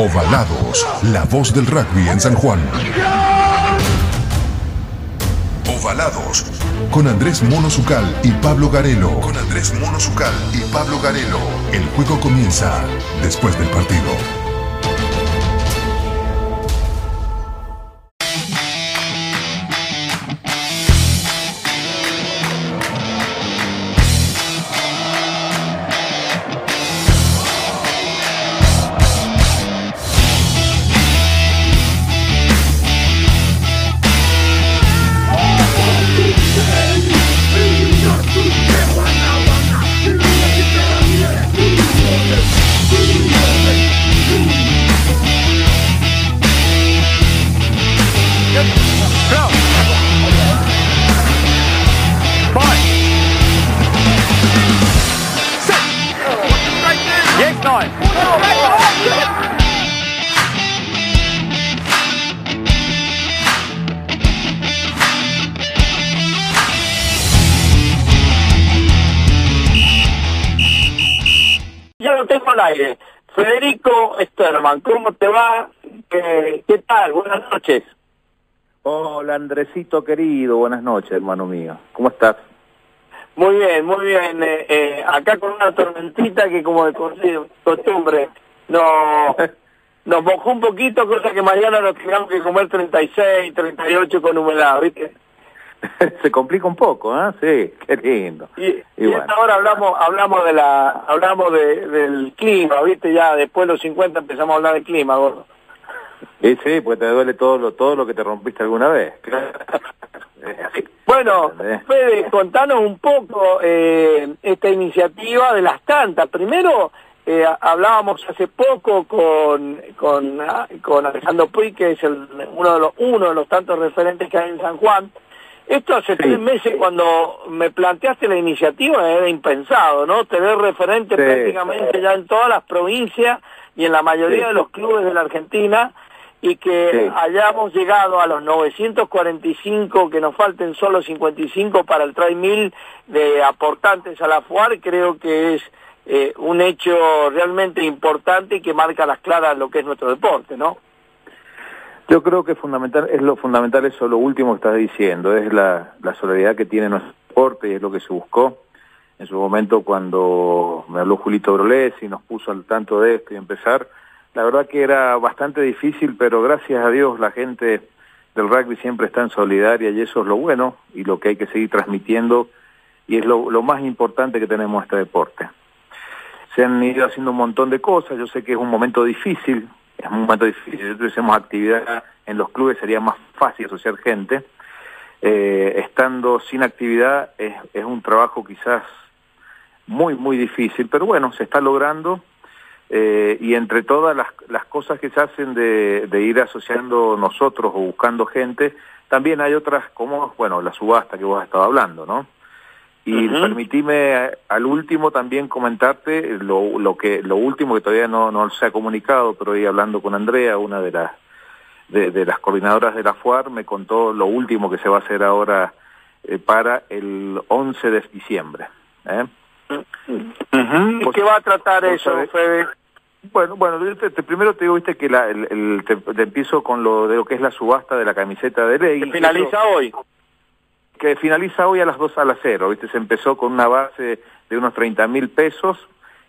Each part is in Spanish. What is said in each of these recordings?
Ovalados, la voz del rugby en San Juan. Ovalados, con Andrés Mono Zucal y Pablo Garelo. Con Andrés Mono Zucal y Pablo Garelo. El juego comienza después del partido. Al aire. Federico Sterman, ¿cómo te va? ¿Qué, qué tal? Buenas noches. Hola Andresito querido, buenas noches hermano mío. ¿Cómo estás? Muy bien, muy bien. Eh, eh, acá con una tormentita que como de costumbre no, nos mojó un poquito, cosa que mañana nos tengamos que comer 36, 38 con humedad, ¿viste? Se complica un poco, ¿eh? Sí, qué lindo. Y, y, bueno. ahora hablamos hablamos de la hablamos de, del clima, ¿viste? Ya después de los 50 empezamos a hablar del clima, gordo. Sí, sí, pues te duele todo lo todo lo que te rompiste alguna vez. bueno, Fede, contanos un poco eh, esta iniciativa de las tantas. Primero, eh, hablábamos hace poco con, con, con Alejandro Puy, que es el, uno, de los, uno de los tantos referentes que hay en San Juan. Esto hace sí. tres meses cuando me planteaste la iniciativa era impensado, ¿no? Tener referentes sí. prácticamente ya en todas las provincias y en la mayoría sí. de los clubes de la Argentina y que hayamos llegado a los 945, que nos falten solo 55 para el try mil de aportantes a la FUAR, creo que es eh, un hecho realmente importante y que marca las claras lo que es nuestro deporte, ¿no? Yo creo que fundamental, es lo fundamental eso lo último que estás diciendo, es la, la solidaridad que tiene nuestro deporte y es lo que se buscó en su momento cuando me habló Julito Brolés y nos puso al tanto de esto y empezar, la verdad que era bastante difícil, pero gracias a Dios la gente del rugby siempre está en solidaria y eso es lo bueno y lo que hay que seguir transmitiendo y es lo, lo más importante que tenemos este deporte. Se han ido haciendo un montón de cosas, yo sé que es un momento difícil, es un momento difícil, si tuviésemos actividad en los clubes sería más fácil asociar gente. Eh, estando sin actividad es, un trabajo quizás muy, muy difícil, pero bueno, se está logrando eh, y entre todas las, las cosas que se hacen de, de, ir asociando nosotros o buscando gente, también hay otras como, bueno, la subasta que vos has estado hablando, ¿no? Y uh -huh. permitime al último también comentarte lo, lo que lo último que todavía no, no se ha comunicado, pero hoy hablando con Andrea, una de las de, de las coordinadoras de la FUAR, me contó lo último que se va a hacer ahora eh, para el 11 de diciembre. ¿eh? Uh -huh. ¿Y qué va a tratar eso, Fede? Bueno, bueno, te, te, primero te digo, viste, que la, el, el te, te, empiezo con lo de lo que es la subasta de la camiseta de ley. Que finaliza eso, hoy. Que finaliza hoy a las 2 a las 0, viste, se empezó con una base de unos 30 mil pesos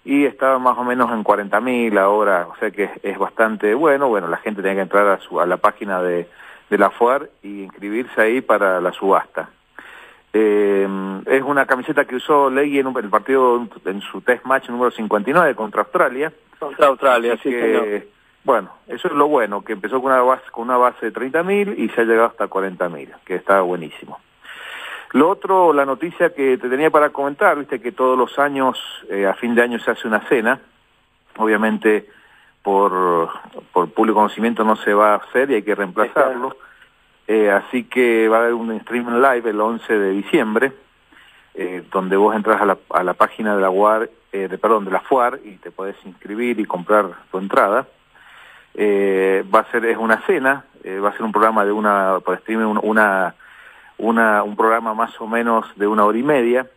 y estaba más o menos en 40 mil ahora, o sea que es, es, bastante bueno, bueno, la gente tiene que entrar a, su, a la página de, de la FUAR y inscribirse ahí para la subasta. Eh, es una camiseta que usó Ley en un, el partido en su test match número 59 contra Australia. Contra Australia, sí, que, señor. Bueno, eso es lo bueno, que empezó con una base, con una base de 30 mil y se ha llegado hasta 40 mil, que está buenísimo. Lo otro, la noticia que te tenía para comentar, viste que todos los años, eh, a fin de año se hace una cena, obviamente por, por público conocimiento no se va a hacer y hay que reemplazarlo. Eh, así que va a haber un stream live el 11 de diciembre, eh, donde vos entras a la, a la página de la UAR, eh, de, perdón, de la FUAR y te podés inscribir y comprar tu entrada. Eh, va a ser, es una cena, va a ser un programa de una, por streaming, una, una, un programa más o menos de una hora y media,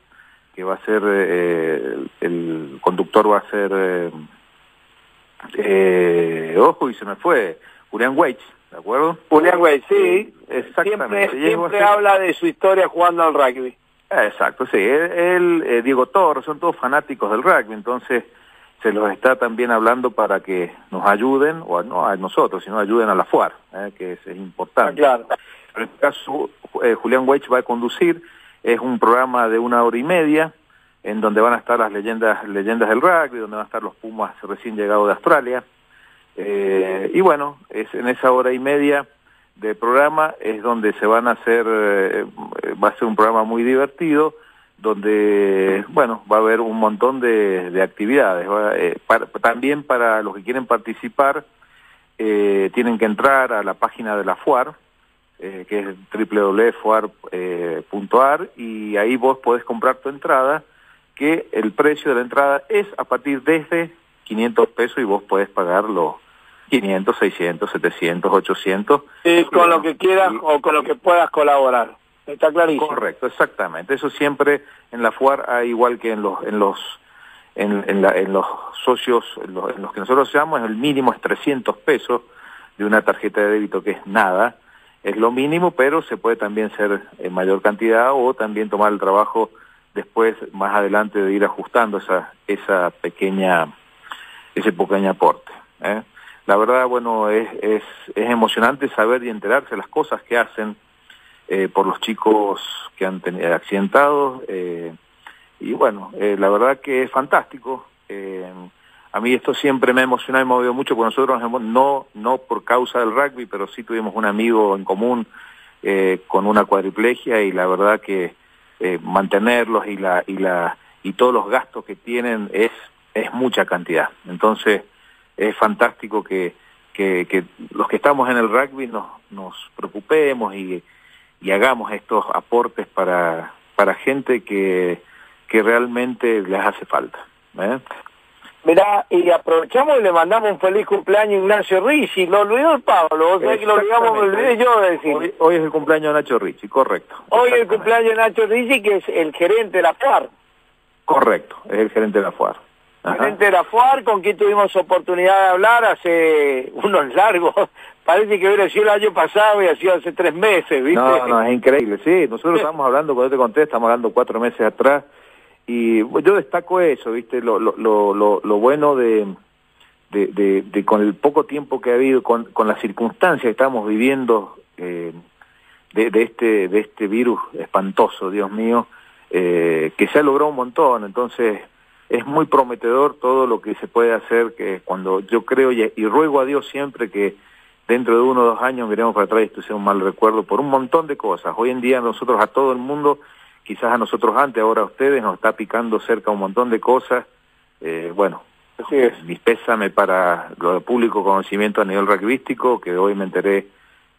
que va a ser, eh, el, el, conductor va a ser eh, ojo, y se me fue, Julián Weich, ¿de acuerdo? Julián Weich, sí. Exactamente. Siempre, siempre habla de su historia jugando al rugby. Exacto, sí. Él, eh, Diego Torres, son todos fanáticos del rugby, entonces se los está también hablando para que nos ayuden, o no a nosotros, sino ayuden a la FUAR, eh, que es, importante. Ah, claro. En este caso, eh, Julián Weich va a conducir, es un programa de una hora y media, en donde van a estar las leyendas, leyendas del rugby, donde van a estar los Pumas recién llegados de Australia. Eh, y bueno, es en esa hora y media de programa es donde se van a hacer, eh, va a ser un programa muy divertido, donde, bueno, va a haber un montón de, actividades. Eh, también para los que quieren participar, tienen que entrar a la página de la FUAR, que es www.fuar.ar, y ahí vos podés comprar tu entrada que el precio de la entrada es a partir desde 500 pesos y vos podés pagarlo 500, 600, 700, 800. Sí, con lo que quieras o con lo que puedas colaborar. Está clarísimo. Correcto, exactamente. Eso siempre en la FUAR hay igual que en los en los en, en, los socios en los, que nosotros llamamos el mínimo es 300 pesos de una tarjeta de débito que es nada, es lo mínimo, pero se puede también ser en mayor cantidad o también tomar el trabajo después más adelante de ir ajustando esa esa pequeña ese pequeño aporte ¿eh? la verdad bueno es, es, es emocionante saber y enterarse las cosas que hacen eh, por los chicos que han tenido accidentados eh, y bueno la verdad que es fantástico a mí esto siempre me ha emocionado y me ha movido mucho porque nosotros no no por causa del rugby pero sí tuvimos un amigo en común con una cuadriplegia y la verdad que eh, mantenerlos y la y la y todos los gastos que tienen es es mucha cantidad entonces es fantástico que, que, los que estamos en el rugby nos nos preocupemos y, y hagamos estos aportes para para gente que que realmente les hace falta ¿eh? Mirá, y aprovechamos y le mandamos un feliz cumpleaños a Ignacio Ricci. Lo olvidó el Pablo, o sea que lo olvidamos, olvidé yo de decir. Hoy, es el cumpleaños de Nacho Ricci, correcto. Hoy es el cumpleaños de Nacho Ricci, que es el gerente de la FUAR. Correcto, es el gerente de la FUAR. Gerente de la FUAR, con quien tuvimos oportunidad de hablar hace unos largos. Parece que hubiera sido el año pasado y ha sido hace tres meses, ¿viste? No, no, es increíble, sí. Nosotros estamos hablando, cuando te conté, estamos hablando cuatro meses atrás y yo destaco eso, ¿viste? Lo, lo, lo, lo bueno de, de, de, con el poco tiempo que ha habido, con, con las circunstancias que estamos viviendo eh, de, de, este, de este virus espantoso, Dios mío, eh, que se ha logrado un montón. Entonces, es muy prometedor todo lo que se puede hacer, que cuando yo creo y, y ruego a Dios siempre que dentro de uno o dos años miremos para atrás y esto sea un mal recuerdo por un montón de cosas. Hoy en día nosotros a todo el mundo quizás a nosotros antes, ahora a ustedes, nos está picando cerca un montón de cosas. Eh, bueno, Así es. mis pésame para lo de público conocimiento a nivel rugbyístico, que hoy me enteré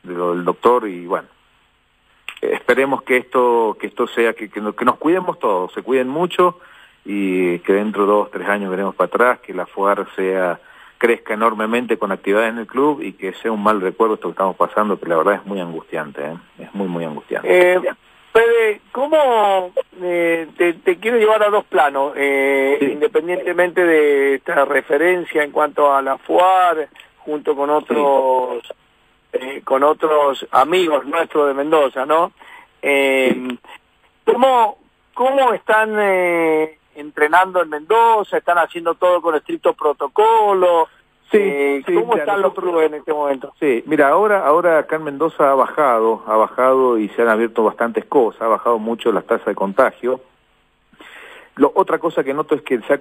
de lo del doctor y bueno, esperemos que esto que esto sea, que, que, nos cuidemos todos, se cuiden mucho y que dentro de dos, tres años veremos para atrás, que la FUAR sea crezca enormemente con actividades en el club y que sea un mal recuerdo esto que estamos pasando, que la verdad es muy angustiante, ¿eh? es muy, muy angustiante. Eh, Fede, ¿cómo eh, te, quiero llevar a dos planos, eh, independientemente de esta referencia en cuanto a la FUAR, junto con otros eh, con otros amigos nuestros de Mendoza, ¿no? ¿cómo, ¿Cómo están entrenando en Mendoza? ¿Están haciendo todo con estricto protocolo? Sí, eh, ¿Cómo están los clubes en este momento? Sí, mira, ahora, ahora acá en Mendoza ha bajado, ha bajado y se han abierto bastantes cosas, ha bajado mucho las tasas de contagio. Lo, otra cosa que noto es que se ha,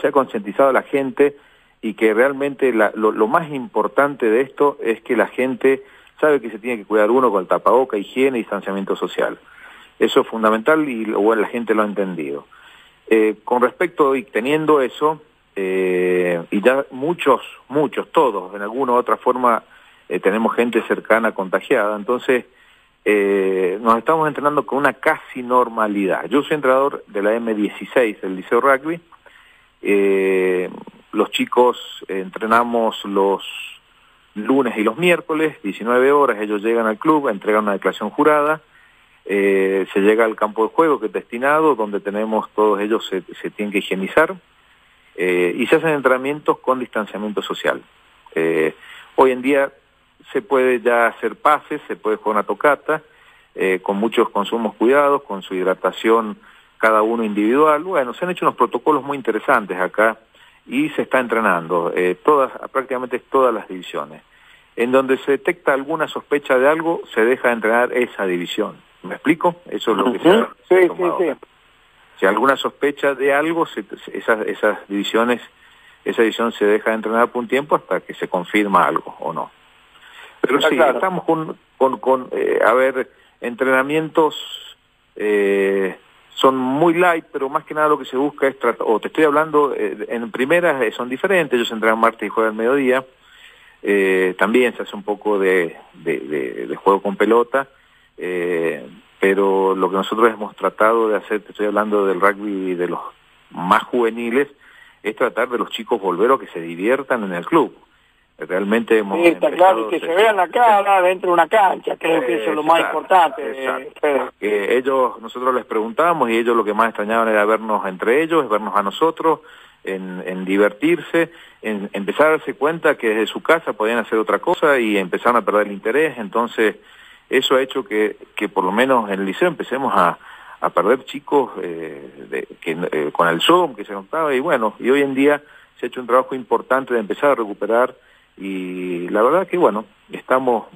se ha concientizado a la gente y que realmente lo, lo, más importante de esto es que la gente sabe que se tiene que cuidar uno con el tapaboca, higiene y distanciamiento social. Eso es fundamental y bueno, la gente lo ha entendido. Eh, con respecto y teniendo eso, eh, y ya muchos, muchos, todos, en alguna u otra forma eh, tenemos gente cercana contagiada, entonces eh, nos estamos entrenando con una casi normalidad. Yo soy entrenador de la M16 del Liceo Rugby, los chicos entrenamos los lunes y los miércoles, 19 horas, ellos llegan al club, entregan una declaración jurada, se llega al campo de juego que es destinado, donde tenemos todos ellos se tienen que higienizar, eh, y se hacen entrenamientos con distanciamiento social. Eh, hoy en día se puede ya hacer pases, se puede jugar una tocata, eh, con muchos consumos cuidados, con su hidratación cada uno individual. Bueno, se han hecho unos protocolos muy interesantes acá y se está entrenando, todas, prácticamente todas las divisiones. En donde se detecta alguna sospecha de algo, se deja de entrenar esa división. ¿Me explico? Eso es lo que se ha, sí, sí, sí. Si alguna sospecha de algo, esas, esas divisiones, esa división se deja de entrenar por un tiempo hasta que se confirma algo o no. Pero sí, estamos con, con, con eh, a ver, entrenamientos eh, son muy light, pero más que nada lo que se busca es tratar, o te estoy hablando, eh, en primeras son diferentes, ellos entrenan martes y jueves al mediodía, también se hace un poco de, de, de, de juego con pelota, eh, pero lo que nosotros hemos tratado de hacer, te estoy hablando del rugby de los más juveniles, es tratar de los chicos volver a que se diviertan en el club. Realmente hemos... Sí, está claro, que se vean la cara dentro de una cancha, creo que eso es lo más importante. Eh, ellos, nosotros les preguntamos y ellos lo que más extrañaban era vernos entre ellos, vernos a nosotros, en, en divertirse, en empezar a darse cuenta que desde su casa podían hacer otra cosa y empezaron a perder el interés, entonces eso ha hecho que, que por lo menos en el liceo empecemos a, a perder chicos eh, de, que, eh, con el Zoom que se notaba y bueno, y hoy en día se ha hecho un trabajo importante de empezar a recuperar y la verdad que bueno, estamos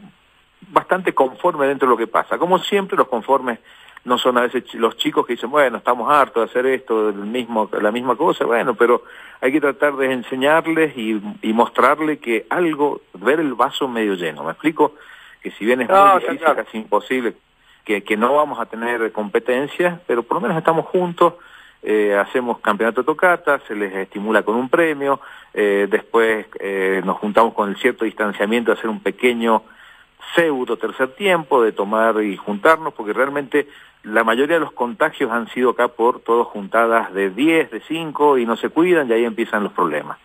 bastante conformes dentro de lo que pasa. Como siempre los conformes no son a veces los chicos que dicen, bueno, estamos hartos de hacer esto, del mismo, la misma cosa, bueno, pero hay que tratar de enseñarles y, y mostrarles que algo, ver el vaso medio lleno, ¿me explico? Que si bien es muy difícil, casi imposible, que, que no vamos a tener competencia, pero por lo menos estamos juntos, eh, hacemos campeonato de tocata, se les estimula con un premio, eh, después eh, nos juntamos con el cierto distanciamiento a hacer un pequeño pseudo tercer tiempo de tomar y juntarnos, porque realmente la mayoría de los contagios han sido acá por todos juntadas de 10, de 5 y no se cuidan y ahí empiezan los problemas.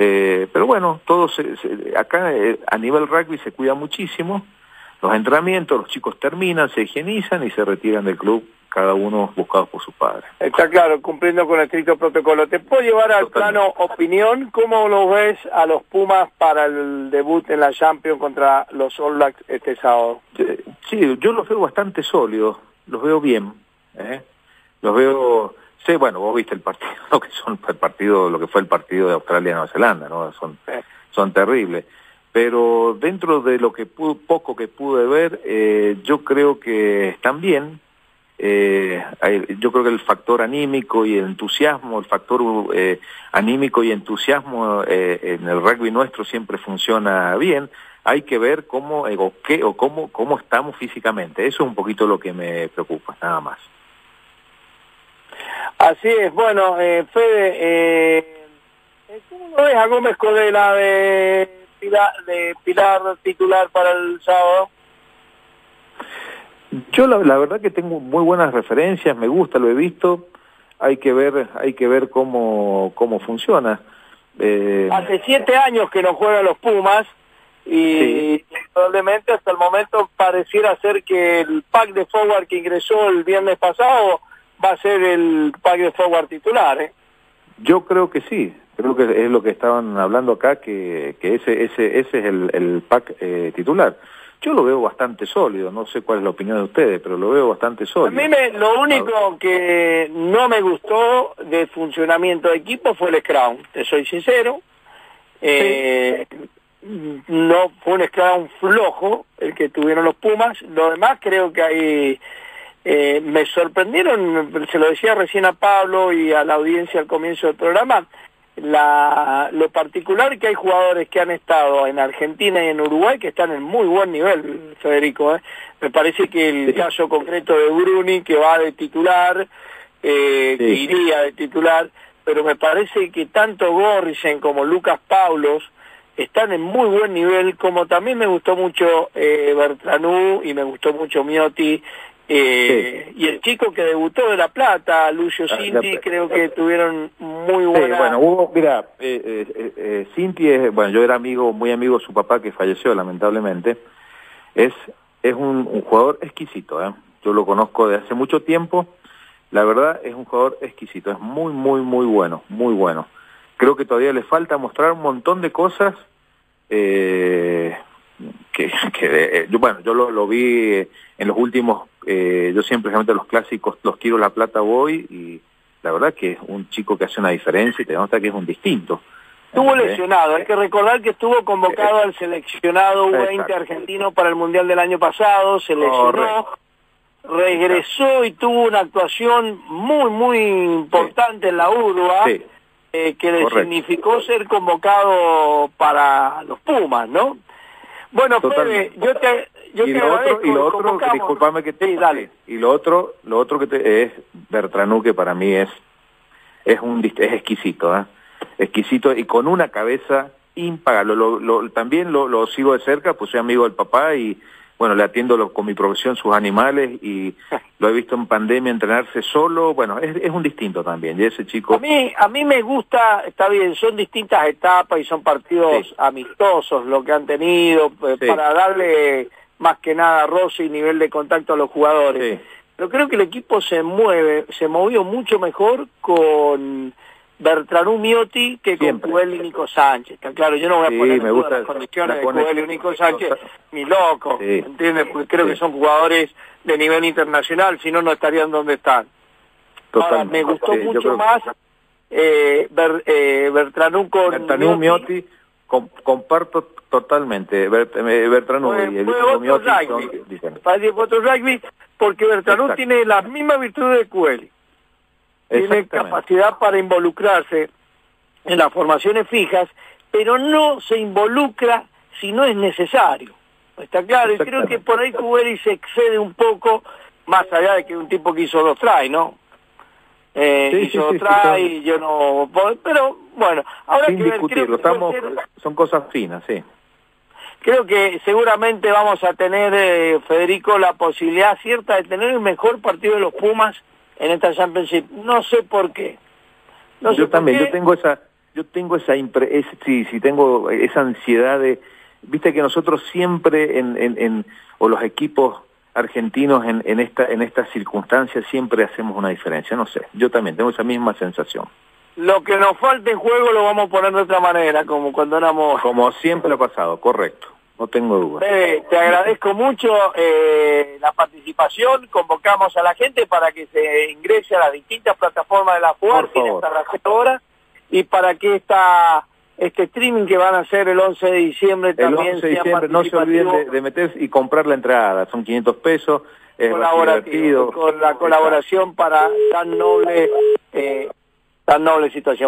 Eh, pero bueno, todos acá eh, a nivel rugby se cuida muchísimo, los entrenamientos, los chicos terminan, se higienizan y se retiran del club, cada uno buscado por su padre. Está claro, cumpliendo con el estricto protocolo. ¿Te puedo llevar al plano opinión? ¿Cómo lo ves a los Pumas para el debut en la Champions contra los All Blacks este sábado? Sí, yo los veo bastante sólidos, los veo bien, ¿eh? los veo Sí, bueno, vos viste el partido, lo que son el partido, lo que fue el partido de Australia y Nueva Zelanda, ¿no? Son, son terribles. Pero dentro de lo que poco que pude ver, eh, yo creo que están bien. Eh, yo creo que el factor anímico y el entusiasmo, el factor eh, anímico y entusiasmo eh, en el rugby nuestro siempre funciona bien. Hay que ver cómo o qué o cómo cómo estamos físicamente. Eso es un poquito lo que me preocupa, nada más. Así es, bueno, eh, Fede, eh, ¿cómo lo ves a Gómez Codela de Pilar, de Pilar titular para el sábado? Yo la, la, verdad que tengo muy buenas referencias, me gusta, lo he visto, hay que ver, hay que ver cómo, cómo funciona. Eh... Hace siete años que no juegan los Pumas y probablemente hasta el momento pareciera ser que el pack de forward que ingresó el viernes pasado va a ser el pack de forward titular, ¿eh? Yo creo que sí, creo que es lo que estaban hablando acá, que, que ese, ese, ese es el, el pack eh, titular. Yo lo veo bastante sólido, no sé cuál es la opinión de ustedes, pero lo veo bastante sólido. A mí me, lo único que no me gustó del funcionamiento de equipo fue el Scrum, te soy sincero. Eh, no fue un Scrum flojo el que tuvieron los Pumas, lo demás creo que hay eh, me sorprendieron, se lo decía recién a Pablo y a la audiencia al comienzo del programa, la, lo particular que hay jugadores que han estado en Argentina y en Uruguay que están en muy buen nivel, Federico. ¿eh? Me parece que el caso concreto de Bruni, que va de titular, eh, que iría de titular, pero me parece que tanto Gorrisen como Lucas Paulos están en muy buen nivel, como también me gustó mucho eh, Bertranú y me gustó mucho Miotti eh, Y el chico que debutó de La Plata, Lucio ah, Cinti, creo que tuvieron muy buena... Sí, bueno, hubo, mira, eh, eh, eh Cinti es, bueno, yo era amigo, muy amigo de su papá que falleció lamentablemente, es, es un, un jugador exquisito, ¿eh? yo lo conozco de hace mucho tiempo, la verdad es un jugador exquisito, es muy, muy, muy bueno, muy bueno. Creo que todavía le falta mostrar un montón de cosas eh, que, que yo, bueno, yo lo, lo, vi en los últimos, eh, yo siempre realmente los clásicos, los tiro la plata voy y la verdad que es un chico que hace una diferencia y te nota que es un distinto. Estuvo lesionado, hay que recordar que estuvo convocado al seleccionado U20 argentino para el Mundial del año pasado, se lesionó, regresó y tuvo una actuación muy, muy importante en la URBA, eh, que le significó ser convocado para los Pumas, ¿no? Bueno, Fede, yo te, yo y te lo otro, y lo otro, disculpame que te sí, dale. y lo otro, lo otro que te, es Bertranú que para mí es es un es exquisito, ¿eh? exquisito y con una cabeza impagable. Lo, lo, también lo, lo, sigo de cerca, pues soy amigo del papá y bueno, le atiendo con mi profesión sus animales y lo he visto en pandemia entrenarse solo, bueno, es, es un distinto también, y ese chico... A mí, a mí me gusta, está bien, son distintas etapas y son partidos sí. amistosos lo que han tenido, eh, sí. para darle más que nada roce y nivel de contacto a los jugadores. Sí. Pero creo que el equipo se mueve, se movió mucho mejor con Bertranú Miotti que Siempre. con Cuel y Nico Sánchez. Está claro, yo no voy a sí, poner me gusta, las condiciones de pone... Cuel y Nico Sánchez ni loco, sí. ¿entiendes? Porque creo sí. que son jugadores de nivel internacional, si no, no estarían donde están. Ahora, me gustó mucho creo... más eh, Ber, eh, Bertranú con Bertranú Miotti, Miotti com, comparto totalmente. Bert, eh, Bertranú y el otro Miotti rugby, son, otro rugby porque Bertranú Exacto. tiene las mismas virtudes de Cueli. Tiene capacidad para involucrarse en las formaciones fijas, pero no se involucra si no es necesario. ¿Está claro? Y creo que por ahí Cuberi se excede un poco, más allá de que un tipo que hizo dos try, ¿no? Eh, sí, hizo sí, dos try y yo no... Pero bueno, ahora Sin que discutirlo, estamos, ser, son cosas finas, sí. Creo que seguramente vamos a tener, eh, Federico, la posibilidad cierta de tener el mejor partido de los Pumas en esta Championship. No sé por qué. No yo también, yo tengo esa, yo tengo esa impre es, sí, sí, tengo esa ansiedad de, viste que nosotros siempre en, en, en o los equipos argentinos en, en esta en estas circunstancias siempre hacemos una diferencia, no sé, yo también tengo esa misma sensación. Lo que nos falta en juego lo vamos a poner de otra manera, como cuando éramos... Como siempre ha pasado, correcto, no tengo duda. Te agradezco mucho eh, la participación, convocamos a la gente para que se ingrese a las distintas plataformas de la FUAR, tiene hasta las 7 horas, y para que esta este streaming que van a hacer el 11 de diciembre también el 11 de diciembre, no se olviden de, de meterse y comprar la entrada, son 500 pesos, es colaborativo, con la colaboración para tan noble, eh, tan noble situación.